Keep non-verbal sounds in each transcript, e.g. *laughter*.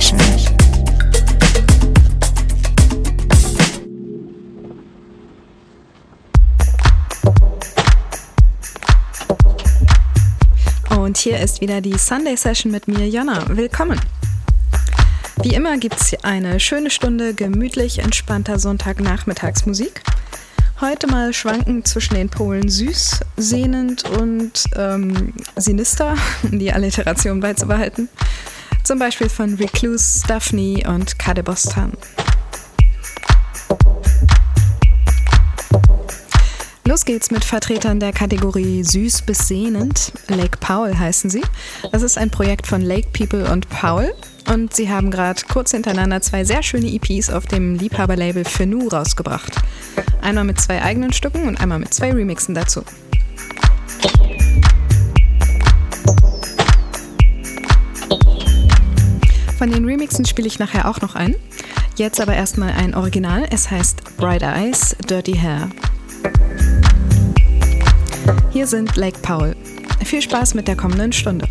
Session. Und hier ist wieder die Sunday Session mit mir, Jonna. Willkommen. Wie immer gibt es eine schöne Stunde gemütlich entspannter Sonntagnachmittagsmusik. Heute mal schwanken zwischen den Polen süß, sehnend und ähm, sinister, um *laughs* die Alliteration beizubehalten. Zum Beispiel von Recluse, Daphne und Kadebostan. Los geht's mit Vertretern der Kategorie Süß bis Sehnend. Lake Powell heißen sie. Das ist ein Projekt von Lake People und Powell. Und sie haben gerade kurz hintereinander zwei sehr schöne EPs auf dem Liebhaberlabel Fenu rausgebracht. Einmal mit zwei eigenen Stücken und einmal mit zwei Remixen dazu. Von den Remixen spiele ich nachher auch noch ein. Jetzt aber erstmal ein Original. Es heißt Bright Eyes, Dirty Hair. Hier sind Lake Powell. Viel Spaß mit der kommenden Stunde.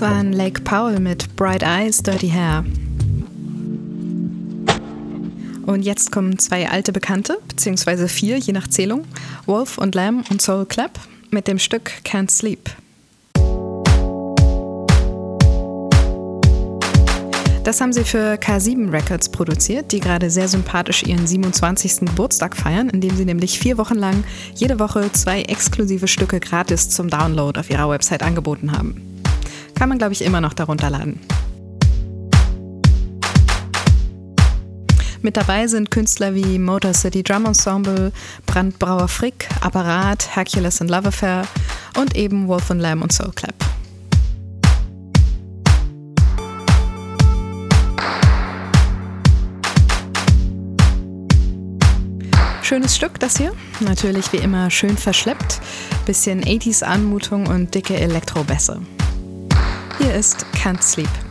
Das waren Lake Powell mit Bright Eyes, Dirty Hair. Und jetzt kommen zwei alte Bekannte, beziehungsweise vier, je nach Zählung, Wolf und Lamb und Soul Clap mit dem Stück Can't Sleep. Das haben sie für K7 Records produziert, die gerade sehr sympathisch ihren 27. Geburtstag feiern, indem sie nämlich vier Wochen lang jede Woche zwei exklusive Stücke gratis zum Download auf ihrer Website angeboten haben. Kann man, glaube ich, immer noch darunter laden. Mit dabei sind Künstler wie Motor City Drum Ensemble, Brandbrauer Frick, Apparat, Hercules and Love Affair und eben Wolf and Lamb und Soul Clap. Schönes Stück, das hier. Natürlich wie immer schön verschleppt. Bisschen 80s Anmutung und dicke Elektrobässe. Hier ist Can't Sleep.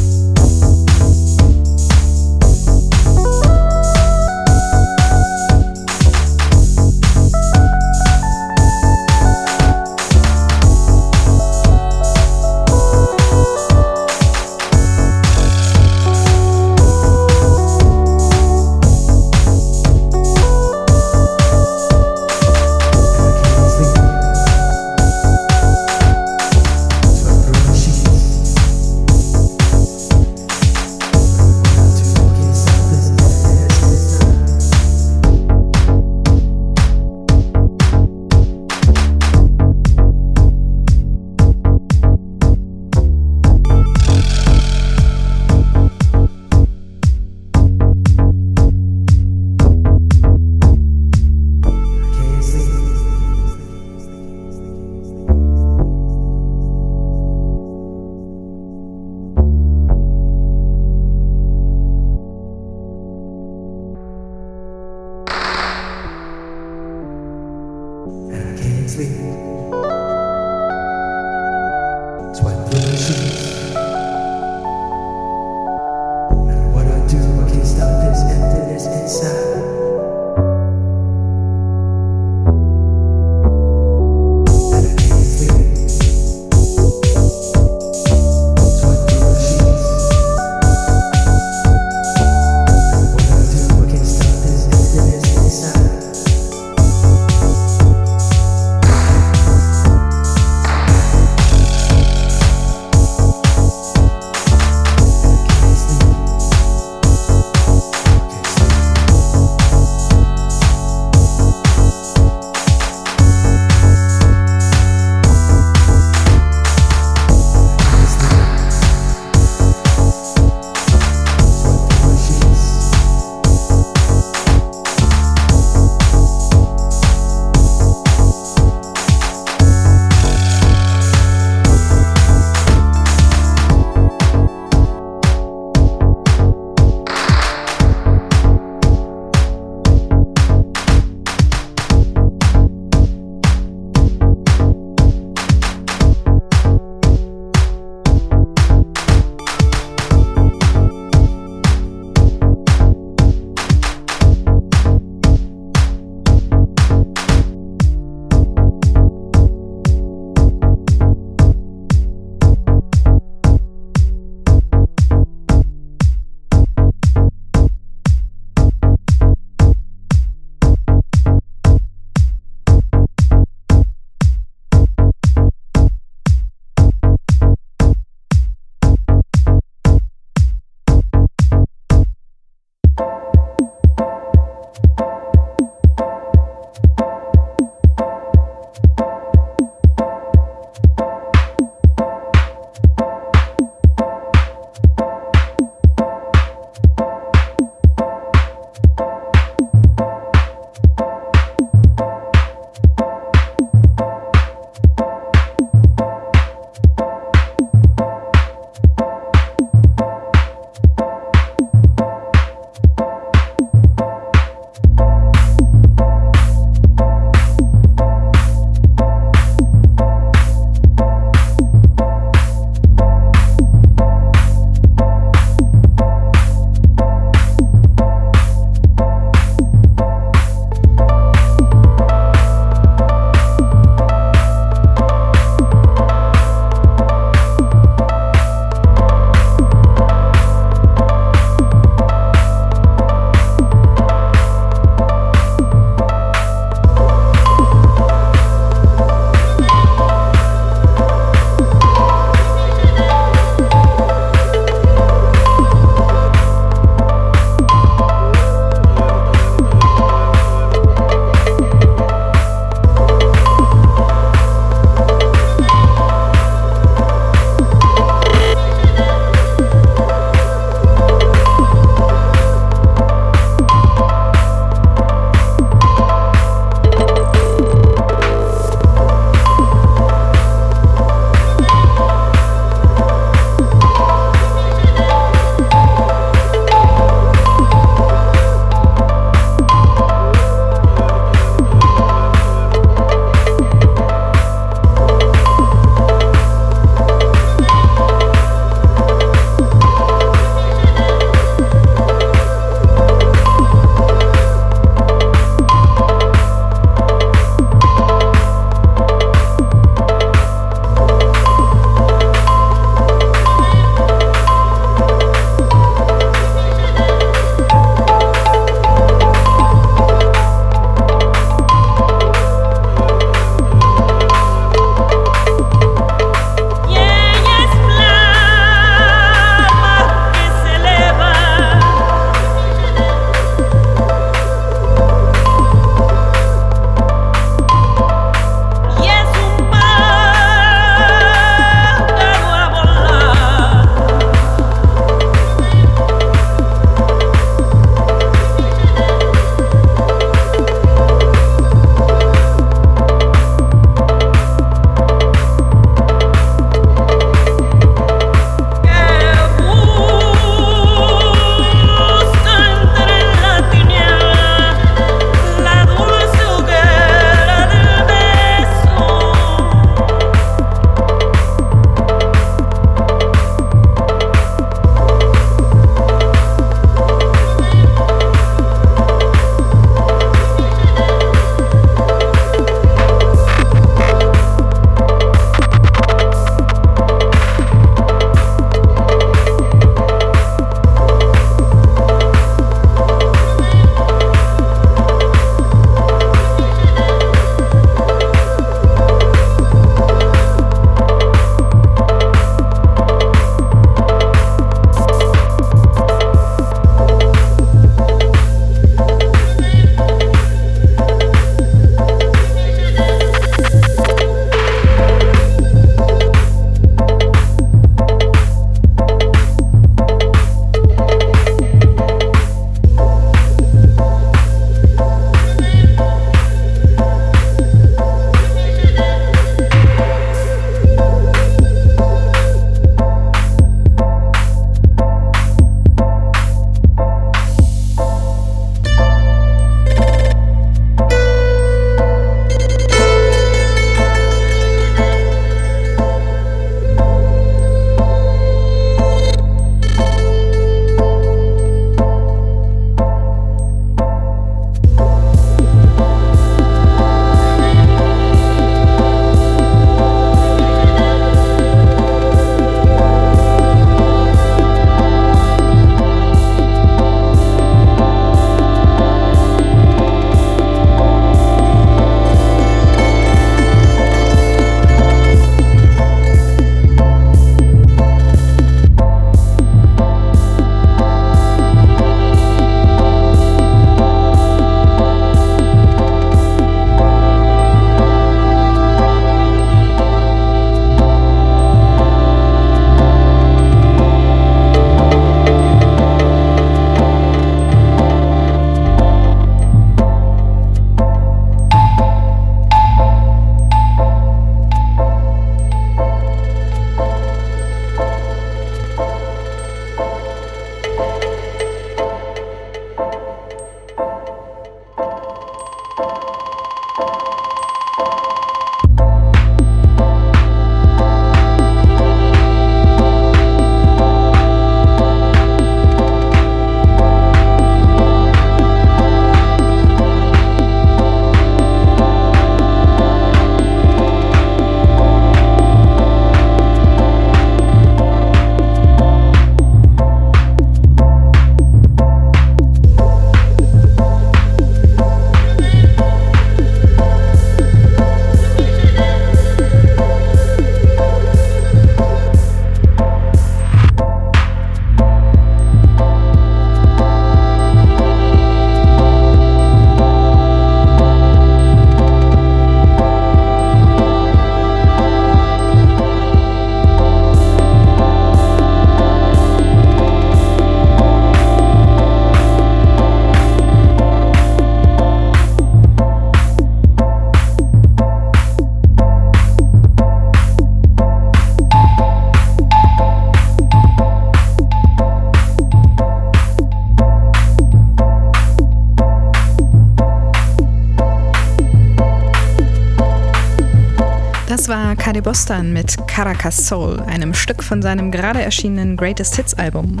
Kade Bostan mit Caracas Soul, einem Stück von seinem gerade erschienenen Greatest Hits Album.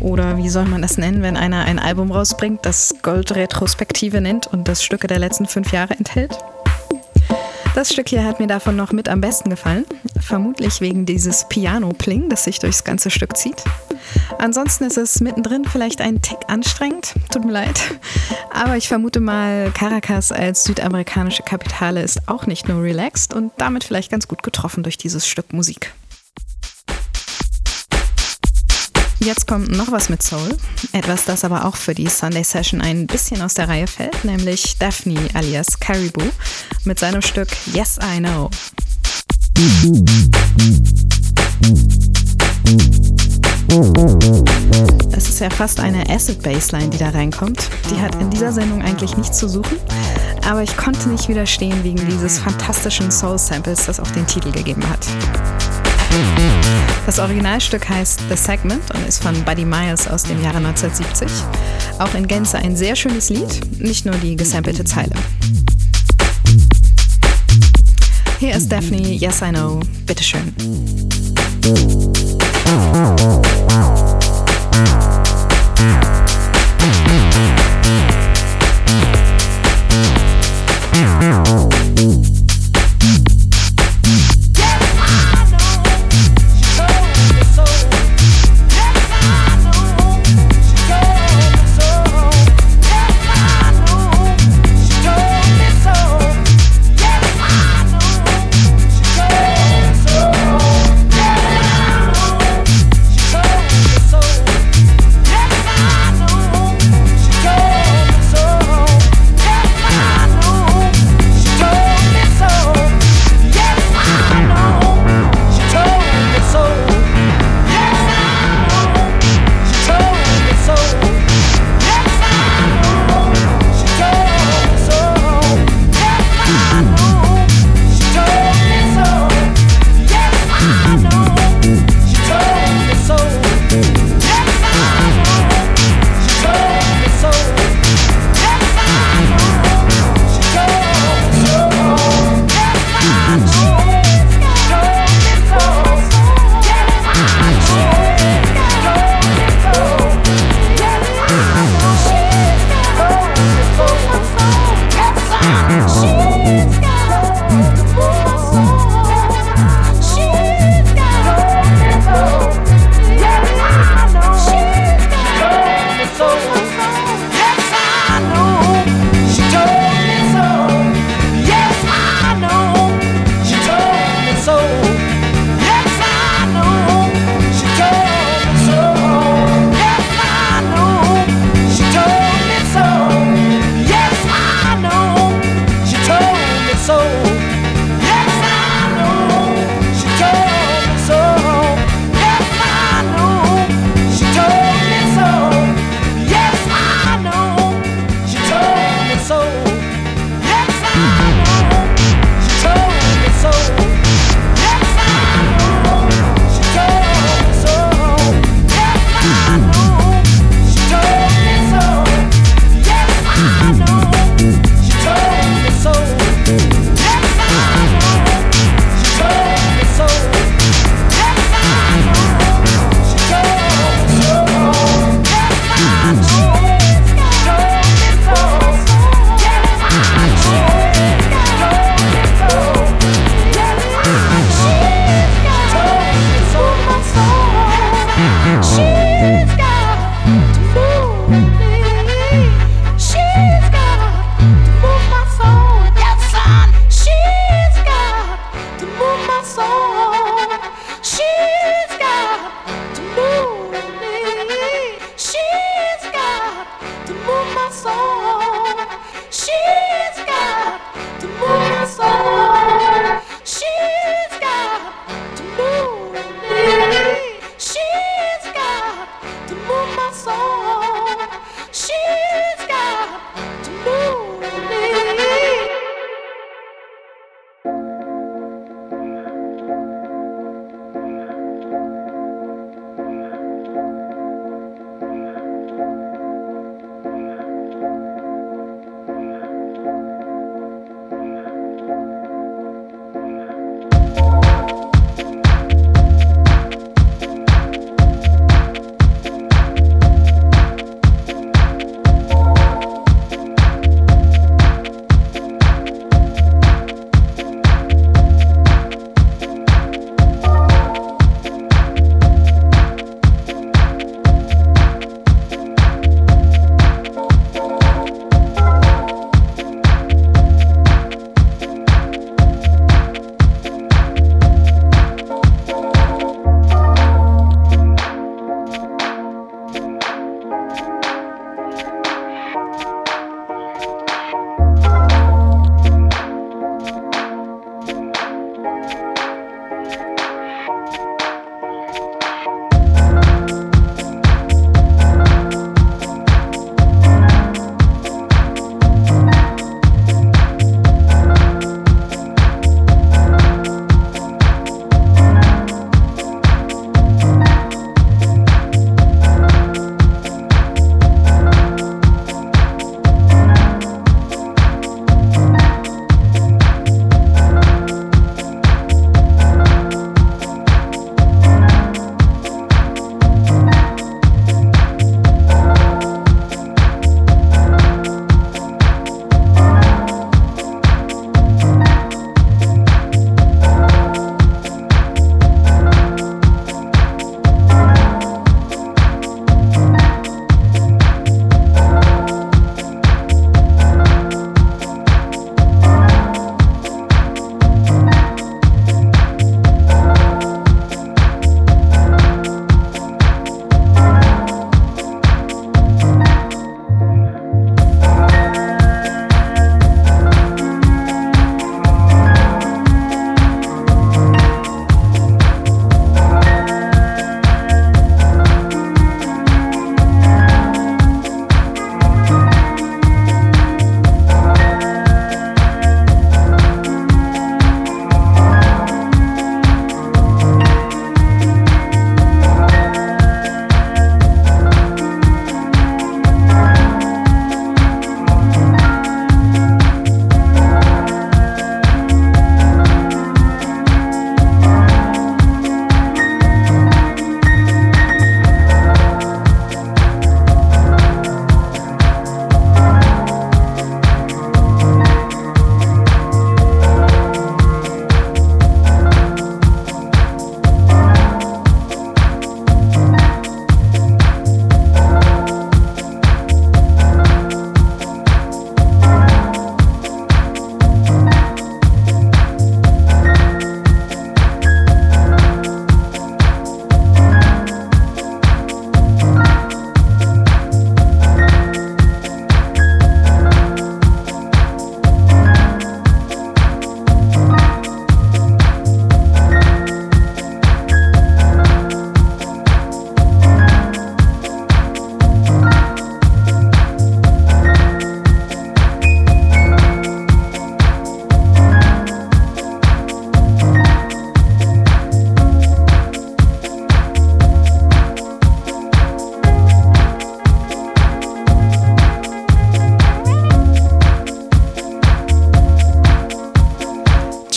Oder wie soll man das nennen, wenn einer ein Album rausbringt, das Gold-Retrospektive nennt und das Stücke der letzten fünf Jahre enthält? Das Stück hier hat mir davon noch mit am besten gefallen. Vermutlich wegen dieses Piano-Pling, das sich durchs ganze Stück zieht. Ansonsten ist es mittendrin vielleicht ein Tick anstrengend, tut mir leid. Aber ich vermute mal, Caracas als südamerikanische Kapitale ist auch nicht nur relaxed und damit vielleicht ganz gut getroffen durch dieses Stück Musik. Jetzt kommt noch was mit Soul. Etwas, das aber auch für die Sunday Session ein bisschen aus der Reihe fällt, nämlich Daphne alias Caribou mit seinem Stück Yes I Know. Es ist ja fast eine Acid-Bassline, die da reinkommt. Die hat in dieser Sendung eigentlich nichts zu suchen, aber ich konnte nicht widerstehen wegen dieses fantastischen Soul-Samples, das auch den Titel gegeben hat. Das Originalstück heißt The Segment und ist von Buddy Miles aus dem Jahre 1970. Auch in Gänze ein sehr schönes Lied, nicht nur die gesampelte Zeile. Hier ist Daphne, Yes I Know, bitteschön. Ooh.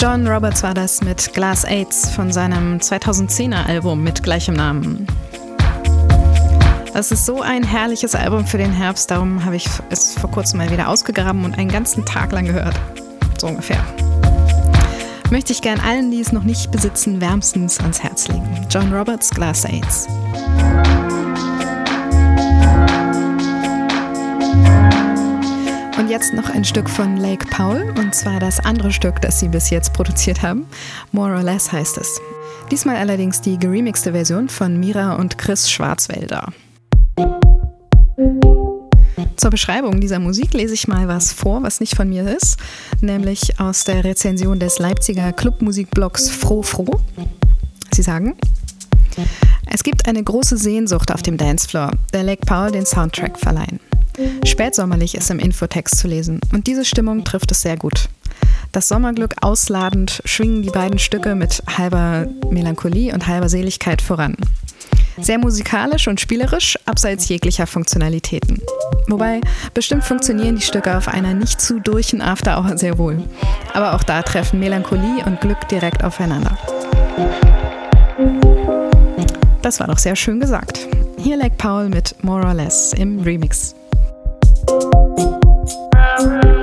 John Roberts war das mit Glass Aids von seinem 2010er Album mit gleichem Namen. Das ist so ein herrliches Album für den Herbst, darum habe ich es vor kurzem mal wieder ausgegraben und einen ganzen Tag lang gehört. So ungefähr. Möchte ich gern allen, die es noch nicht besitzen, wärmstens ans Herz legen. John Roberts, Glass Aids. Jetzt noch ein Stück von Lake Powell, und zwar das andere Stück, das sie bis jetzt produziert haben. More or Less heißt es. Diesmal allerdings die geremixte Version von Mira und Chris Schwarzwälder. Zur Beschreibung dieser Musik lese ich mal was vor, was nicht von mir ist, nämlich aus der Rezension des Leipziger Clubmusikblogs Froh Froh. Sie sagen, es gibt eine große Sehnsucht auf dem Dancefloor, der Lake Powell den Soundtrack verleihen. Spätsommerlich ist im Infotext zu lesen und diese Stimmung trifft es sehr gut. Das Sommerglück ausladend schwingen die beiden Stücke mit halber Melancholie und halber Seligkeit voran. Sehr musikalisch und spielerisch, abseits jeglicher Funktionalitäten. Wobei, bestimmt funktionieren die Stücke auf einer nicht zu durchen After Hour sehr wohl. Aber auch da treffen Melancholie und Glück direkt aufeinander. Das war doch sehr schön gesagt. Hier Lake Paul mit More or Less im Remix. Das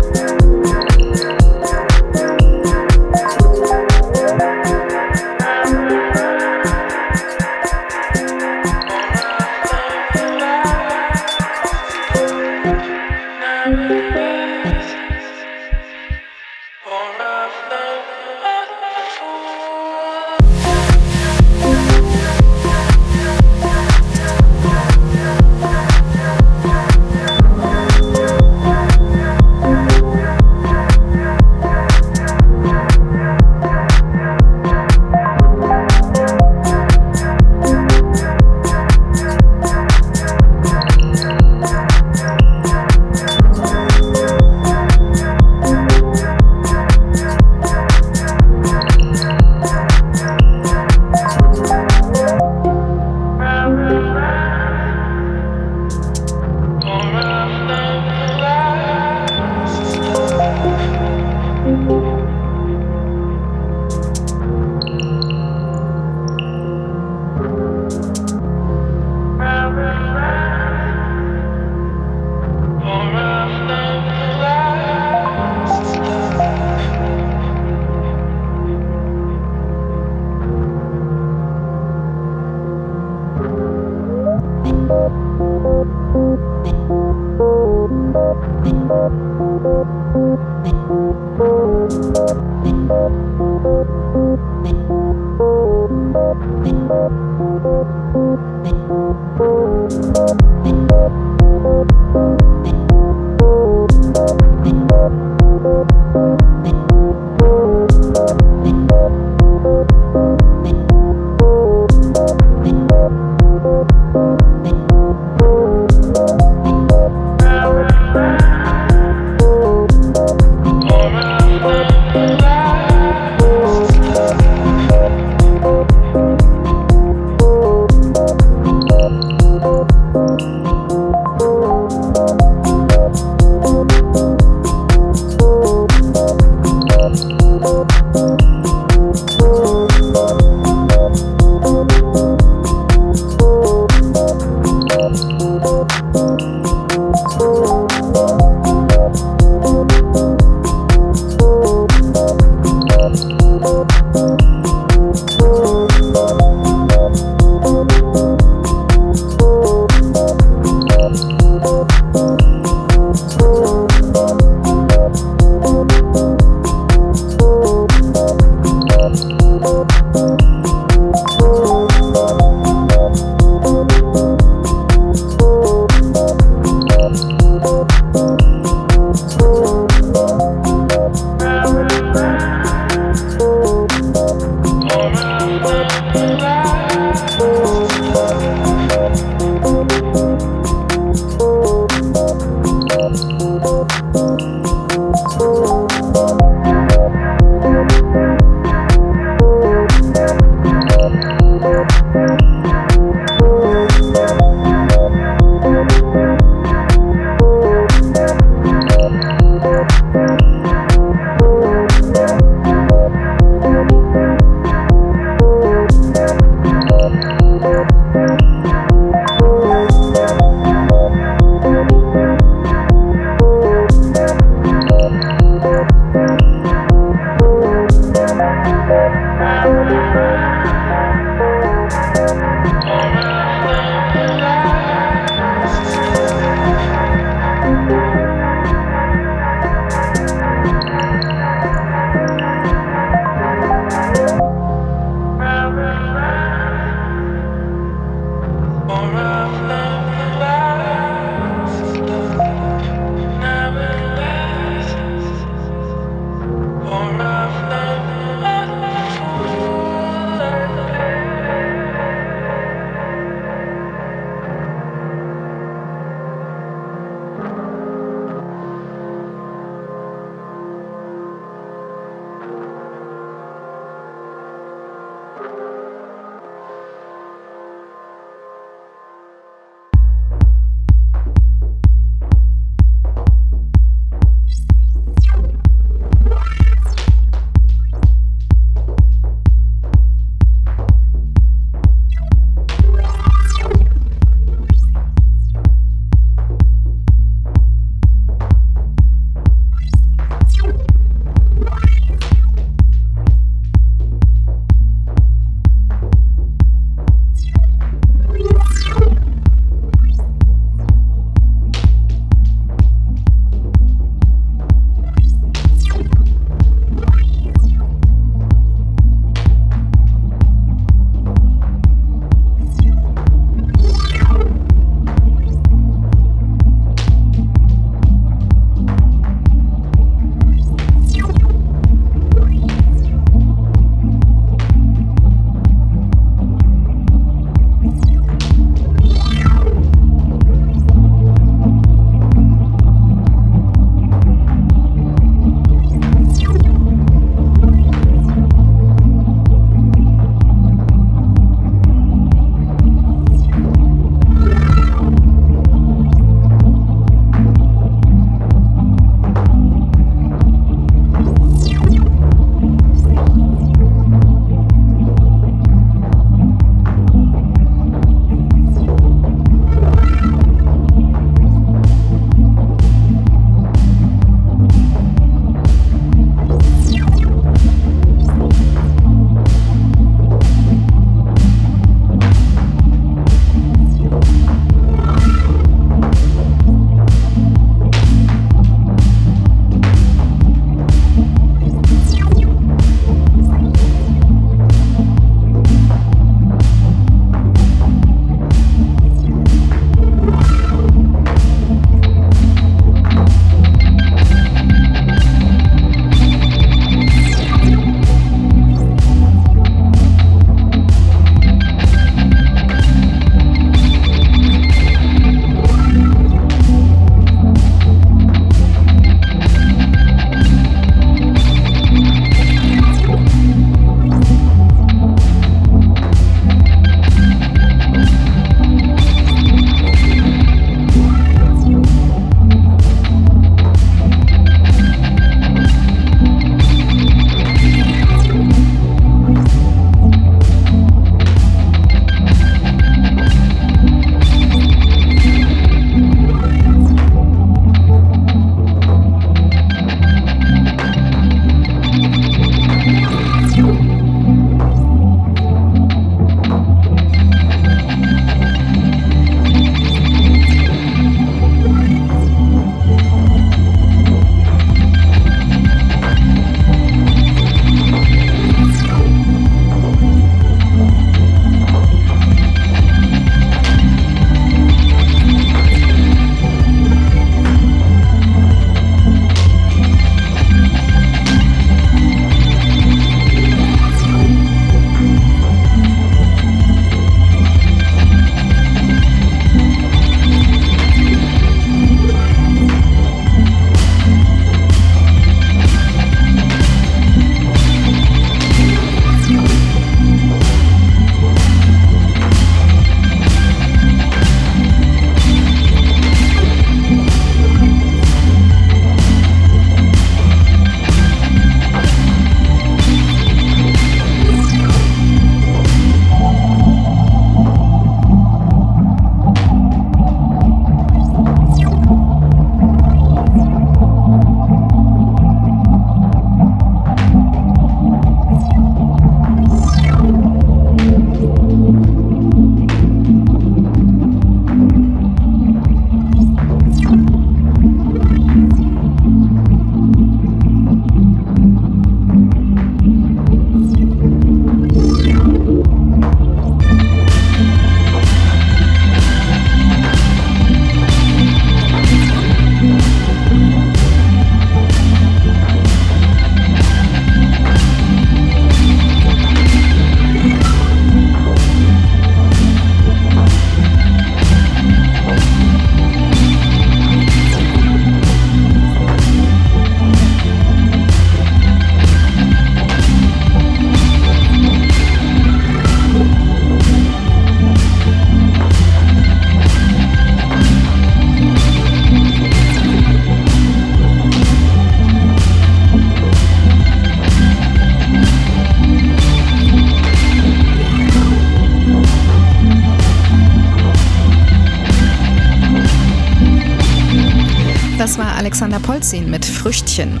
Polzin mit Früchtchen.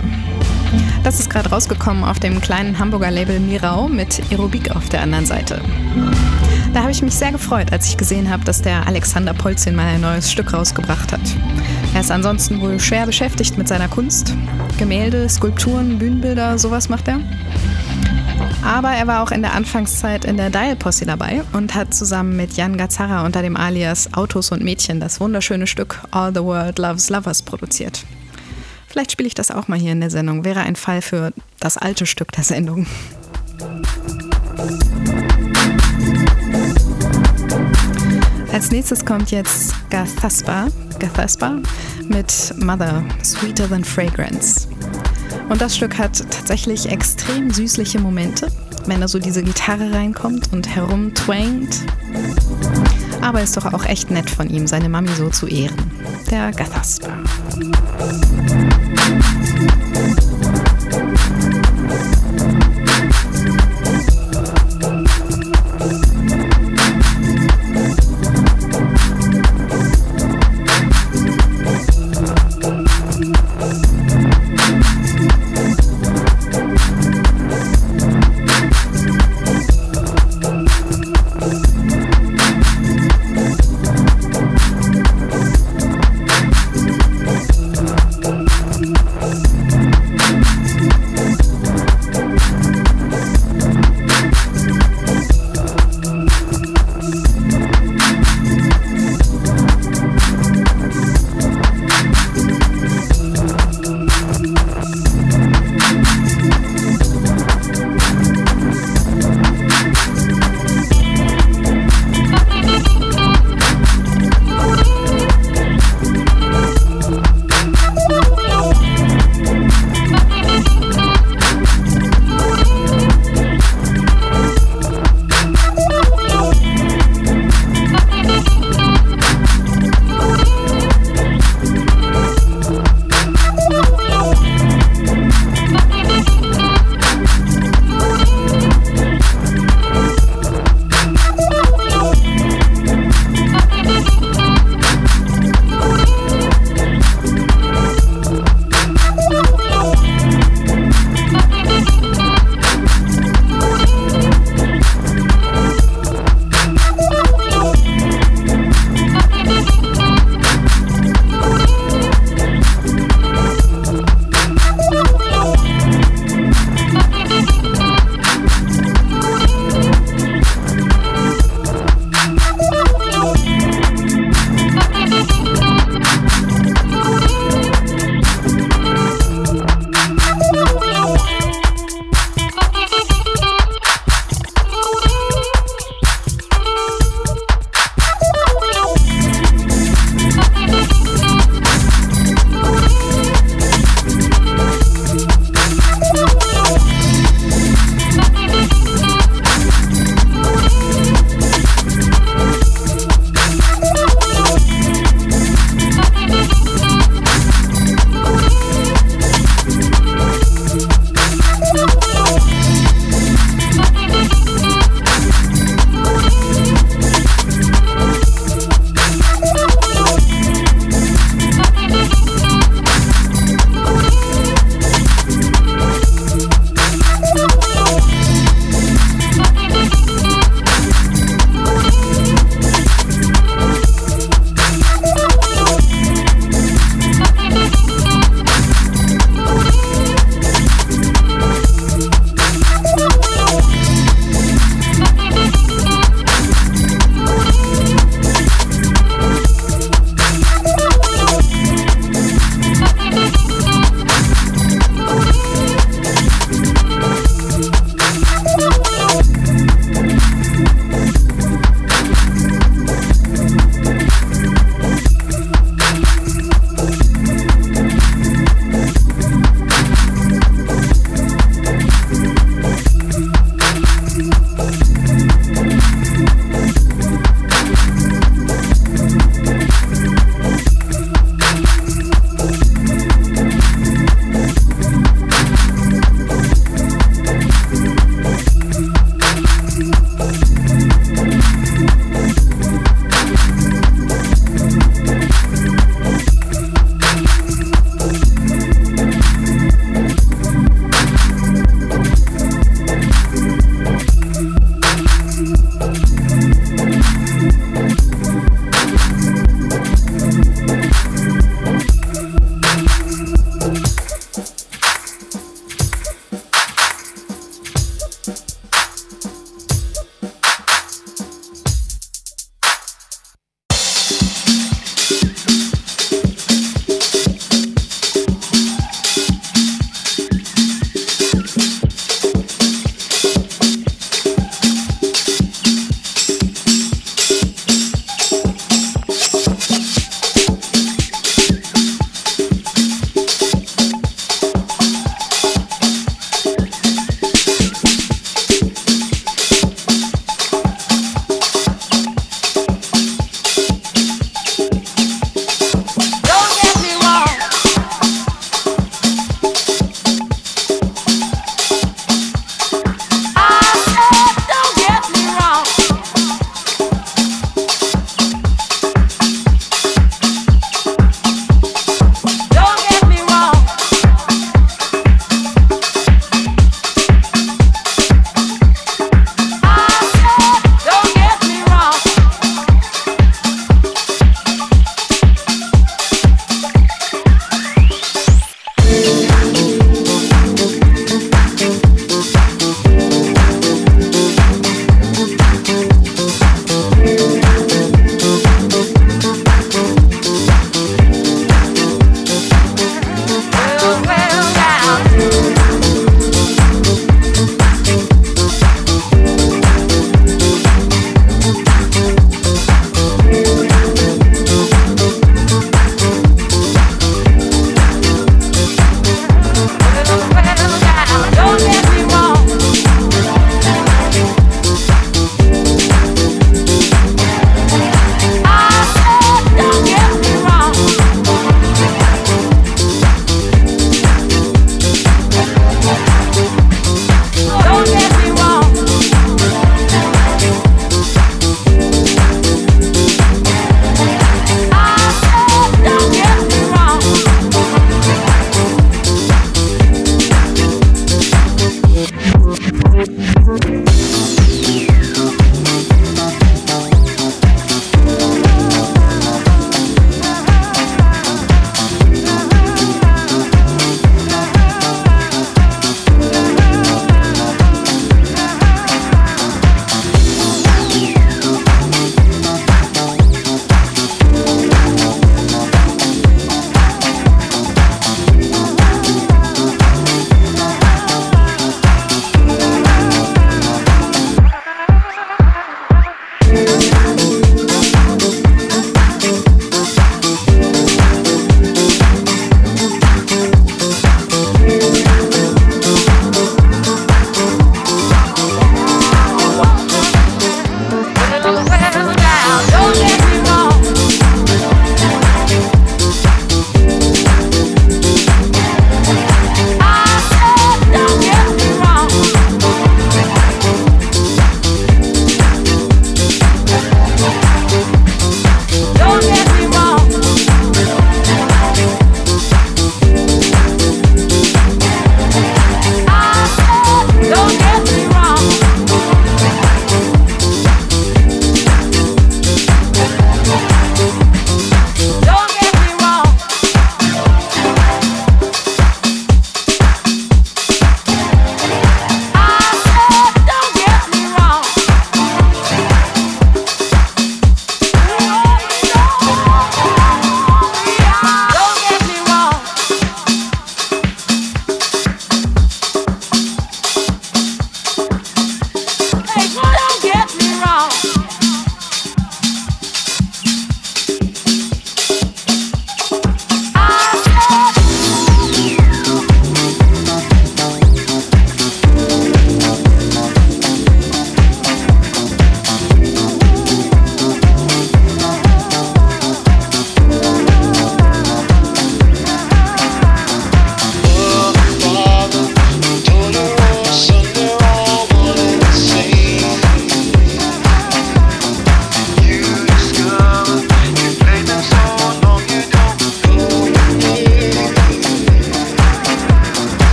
Das ist gerade rausgekommen auf dem kleinen Hamburger Label Mirau mit Aerobik auf der anderen Seite. Da habe ich mich sehr gefreut, als ich gesehen habe, dass der Alexander Polzin mal ein neues Stück rausgebracht hat. Er ist ansonsten wohl schwer beschäftigt mit seiner Kunst. Gemälde, Skulpturen, Bühnenbilder, sowas macht er. Aber er war auch in der Anfangszeit in der Dial Posse dabei und hat zusammen mit Jan Gazzara unter dem Alias Autos und Mädchen das wunderschöne Stück All the World Loves Lovers produziert. Vielleicht spiele ich das auch mal hier in der Sendung. Wäre ein Fall für das alte Stück der Sendung. Als nächstes kommt jetzt Gathaspa, Gathaspa mit Mother, Sweeter Than Fragrance. Und das Stück hat tatsächlich extrem süßliche Momente, wenn da so diese Gitarre reinkommt und herumtwangt. Aber ist doch auch echt nett von ihm, seine Mami so zu ehren. Der Gathaspa.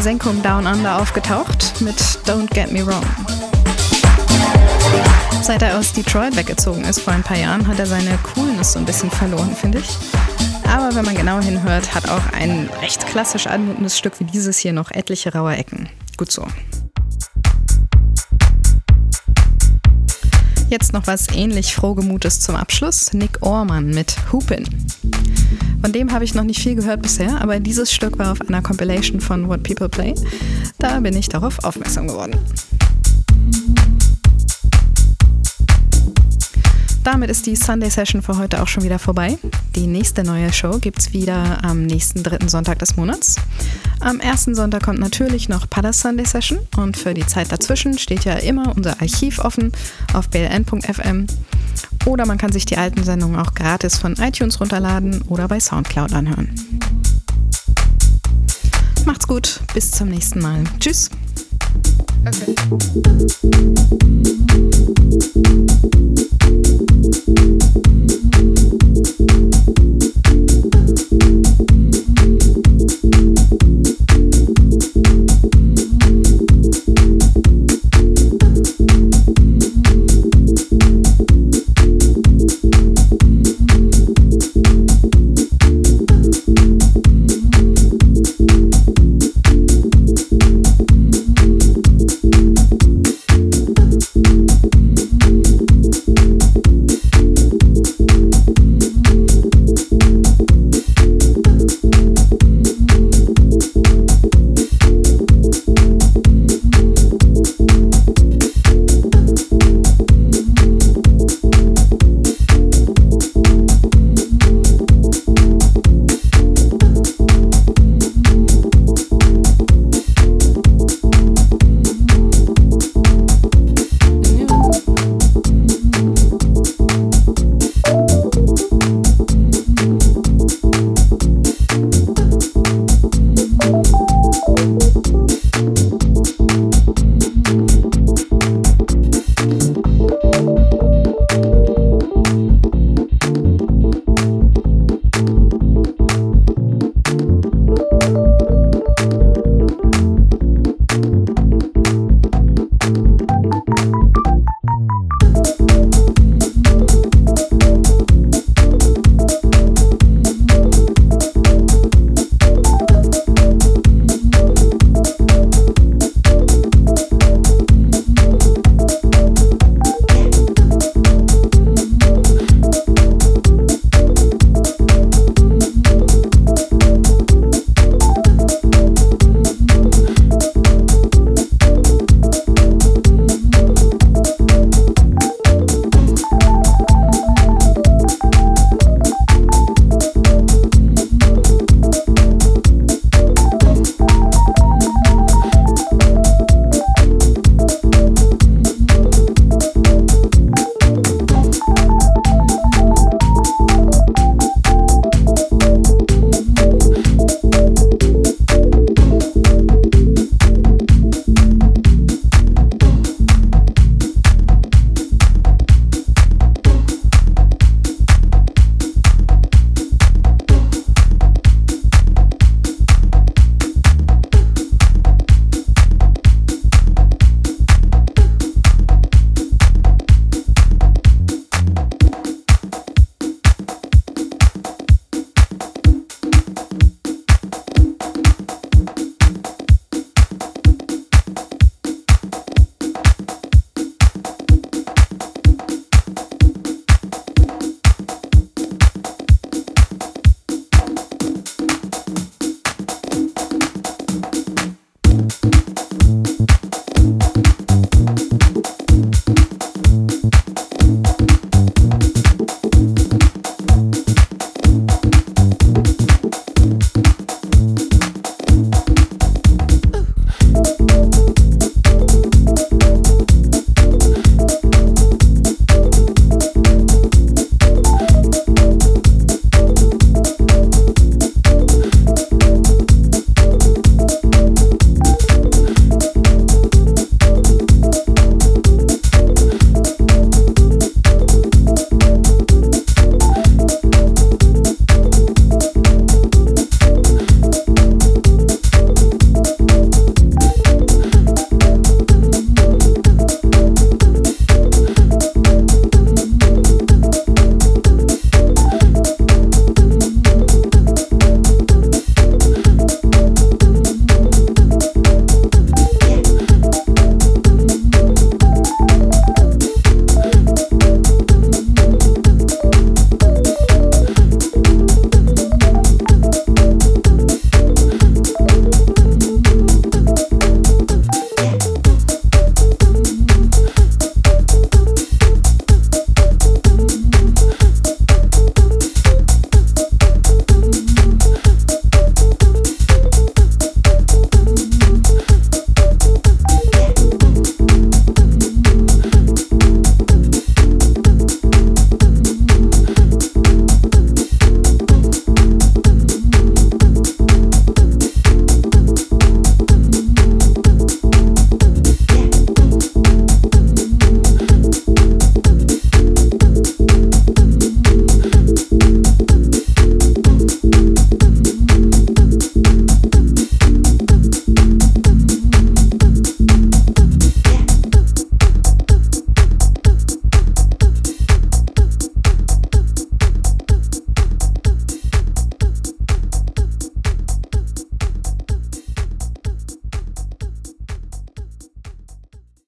Versenkung Down Under aufgetaucht mit Don't Get Me Wrong. Seit er aus Detroit weggezogen ist vor ein paar Jahren, hat er seine Coolness so ein bisschen verloren, finde ich. Aber wenn man genau hinhört, hat auch ein recht klassisch anmutendes Stück wie dieses hier noch etliche raue Ecken. Gut so. Jetzt noch was ähnlich frohgemutes zum Abschluss. Nick Orman mit Hoopin. Von dem habe ich noch nicht viel gehört bisher, aber dieses Stück war auf einer Compilation von What People Play. Da bin ich darauf aufmerksam geworden. Damit ist die Sunday Session für heute auch schon wieder vorbei. Die nächste neue Show gibt es wieder am nächsten dritten Sonntag des Monats. Am ersten Sonntag kommt natürlich noch Padas Sunday Session und für die Zeit dazwischen steht ja immer unser Archiv offen auf bln.fm oder man kann sich die alten Sendungen auch gratis von iTunes runterladen oder bei Soundcloud anhören. Macht's gut, bis zum nächsten Mal. Tschüss. Okay.